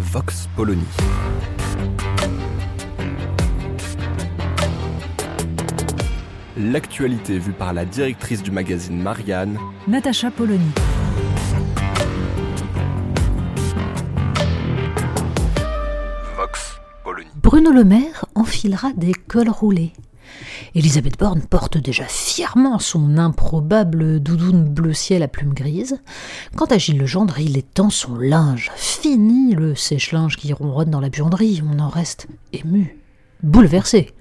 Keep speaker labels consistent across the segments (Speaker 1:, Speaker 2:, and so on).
Speaker 1: Vox Polony. L'actualité vue par la directrice du magazine Marianne,
Speaker 2: Natacha Polony.
Speaker 1: Vox Polony.
Speaker 2: Bruno Le Maire enfilera des cols roulés. Elisabeth Borne porte déjà fièrement son improbable doudoune bleu ciel à plumes grises. Quant à Gilles Legendre, il étend son linge. Fini le sèche-linge qui ronronne dans la buanderie. On en reste ému, bouleversé.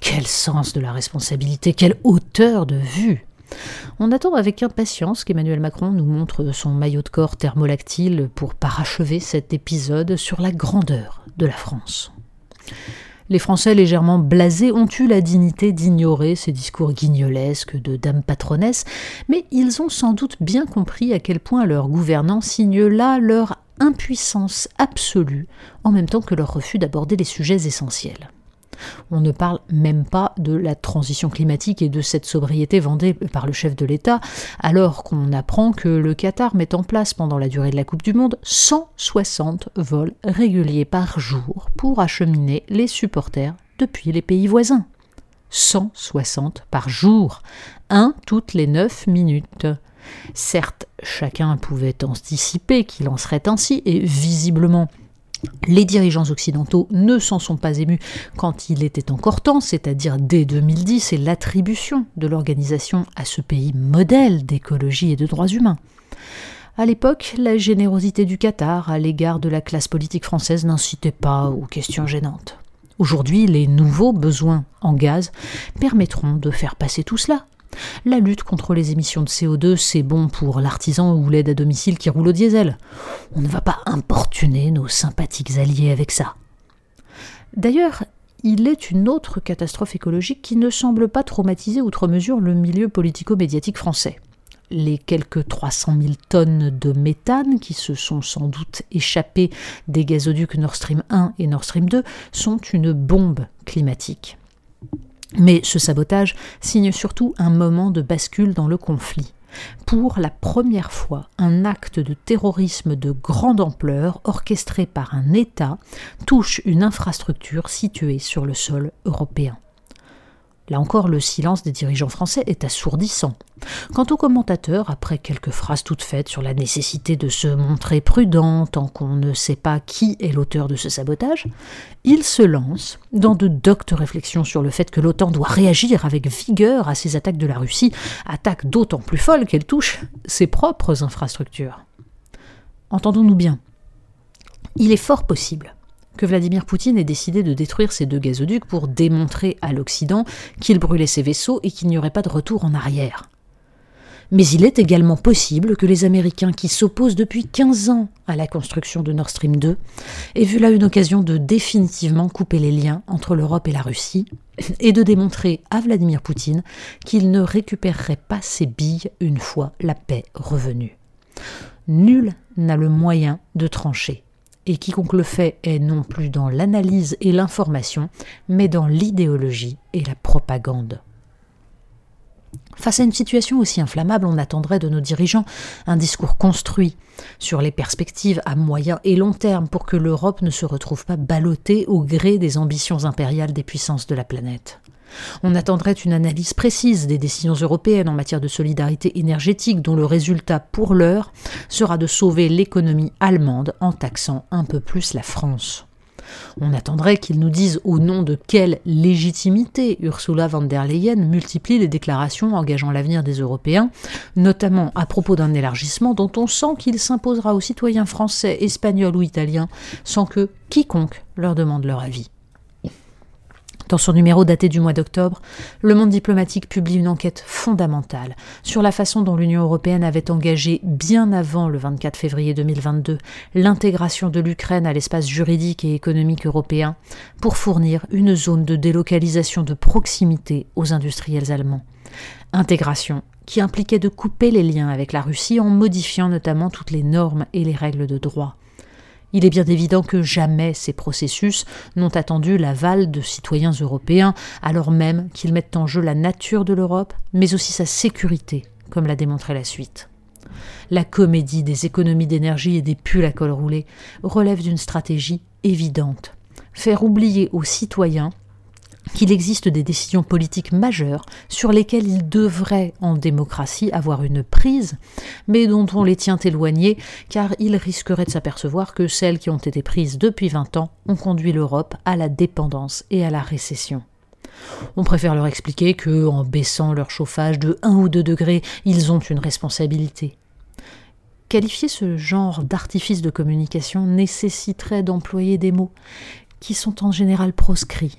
Speaker 2: Quel sens de la responsabilité, quelle hauteur de vue on attend avec impatience qu'Emmanuel Macron nous montre son maillot de corps thermolactyle pour parachever cet épisode sur la grandeur de la France. Les Français légèrement blasés ont eu la dignité d'ignorer ces discours guignolesques de dame patronesse, mais ils ont sans doute bien compris à quel point leur gouvernants signe là leur impuissance absolue, en même temps que leur refus d'aborder les sujets essentiels. On ne parle même pas de la transition climatique et de cette sobriété vendée par le chef de l'État, alors qu'on apprend que le Qatar met en place pendant la durée de la Coupe du Monde 160 vols réguliers par jour pour acheminer les supporters depuis les pays voisins. 160 par jour, un toutes les 9 minutes. Certes, chacun pouvait anticiper qu'il en serait ainsi, et visiblement, les dirigeants occidentaux ne s'en sont pas émus quand il était encore temps, c'est-à-dire dès 2010 et l'attribution de l'organisation à ce pays modèle d'écologie et de droits humains. À l'époque, la générosité du Qatar à l'égard de la classe politique française n'incitait pas aux questions gênantes. Aujourd'hui, les nouveaux besoins en gaz permettront de faire passer tout cela. La lutte contre les émissions de CO2, c'est bon pour l'artisan ou l'aide à domicile qui roule au diesel. On ne va pas importuner nos sympathiques alliés avec ça. D'ailleurs, il est une autre catastrophe écologique qui ne semble pas traumatiser outre mesure le milieu politico-médiatique français. Les quelques 300 000 tonnes de méthane qui se sont sans doute échappées des gazoducs Nord Stream 1 et Nord Stream 2 sont une bombe climatique. Mais ce sabotage signe surtout un moment de bascule dans le conflit. Pour la première fois, un acte de terrorisme de grande ampleur, orchestré par un État, touche une infrastructure située sur le sol européen. Là encore, le silence des dirigeants français est assourdissant. Quant aux commentateurs, après quelques phrases toutes faites sur la nécessité de se montrer prudent tant qu'on ne sait pas qui est l'auteur de ce sabotage, ils se lancent dans de doctes réflexions sur le fait que l'OTAN doit réagir avec vigueur à ces attaques de la Russie, attaques d'autant plus folles qu'elles touchent ses propres infrastructures. Entendons-nous bien. Il est fort possible Vladimir Poutine ait décidé de détruire ces deux gazoducs pour démontrer à l'Occident qu'il brûlait ses vaisseaux et qu'il n'y aurait pas de retour en arrière. Mais il est également possible que les Américains, qui s'opposent depuis 15 ans à la construction de Nord Stream 2, aient vu là une occasion de définitivement couper les liens entre l'Europe et la Russie et de démontrer à Vladimir Poutine qu'il ne récupérerait pas ses billes une fois la paix revenue. Nul n'a le moyen de trancher et quiconque le fait est non plus dans l'analyse et l'information, mais dans l'idéologie et la propagande. Face à une situation aussi inflammable, on attendrait de nos dirigeants un discours construit sur les perspectives à moyen et long terme pour que l'Europe ne se retrouve pas ballottée au gré des ambitions impériales des puissances de la planète. On attendrait une analyse précise des décisions européennes en matière de solidarité énergétique dont le résultat pour l'heure sera de sauver l'économie allemande en taxant un peu plus la France. On attendrait qu'ils nous disent au nom de quelle légitimité Ursula von der Leyen multiplie les déclarations engageant l'avenir des Européens, notamment à propos d'un élargissement dont on sent qu'il s'imposera aux citoyens français, espagnols ou italiens sans que quiconque leur demande leur avis. Dans son numéro daté du mois d'octobre, le monde diplomatique publie une enquête fondamentale sur la façon dont l'Union européenne avait engagé, bien avant le 24 février 2022, l'intégration de l'Ukraine à l'espace juridique et économique européen pour fournir une zone de délocalisation de proximité aux industriels allemands. Intégration qui impliquait de couper les liens avec la Russie en modifiant notamment toutes les normes et les règles de droit. Il est bien évident que jamais ces processus n'ont attendu l'aval de citoyens européens, alors même qu'ils mettent en jeu la nature de l'Europe, mais aussi sa sécurité, comme l'a démontré la suite. La comédie des économies d'énergie et des pulls à col roulé relève d'une stratégie évidente. Faire oublier aux citoyens qu'il existe des décisions politiques majeures sur lesquelles il devrait, en démocratie, avoir une prise, mais dont on les tient éloignés, car ils risqueraient de s'apercevoir que celles qui ont été prises depuis 20 ans ont conduit l'Europe à la dépendance et à la récession. On préfère leur expliquer que, en baissant leur chauffage de 1 ou 2 degrés, ils ont une responsabilité. Qualifier ce genre d'artifice de communication nécessiterait d'employer des mots qui sont en général proscrits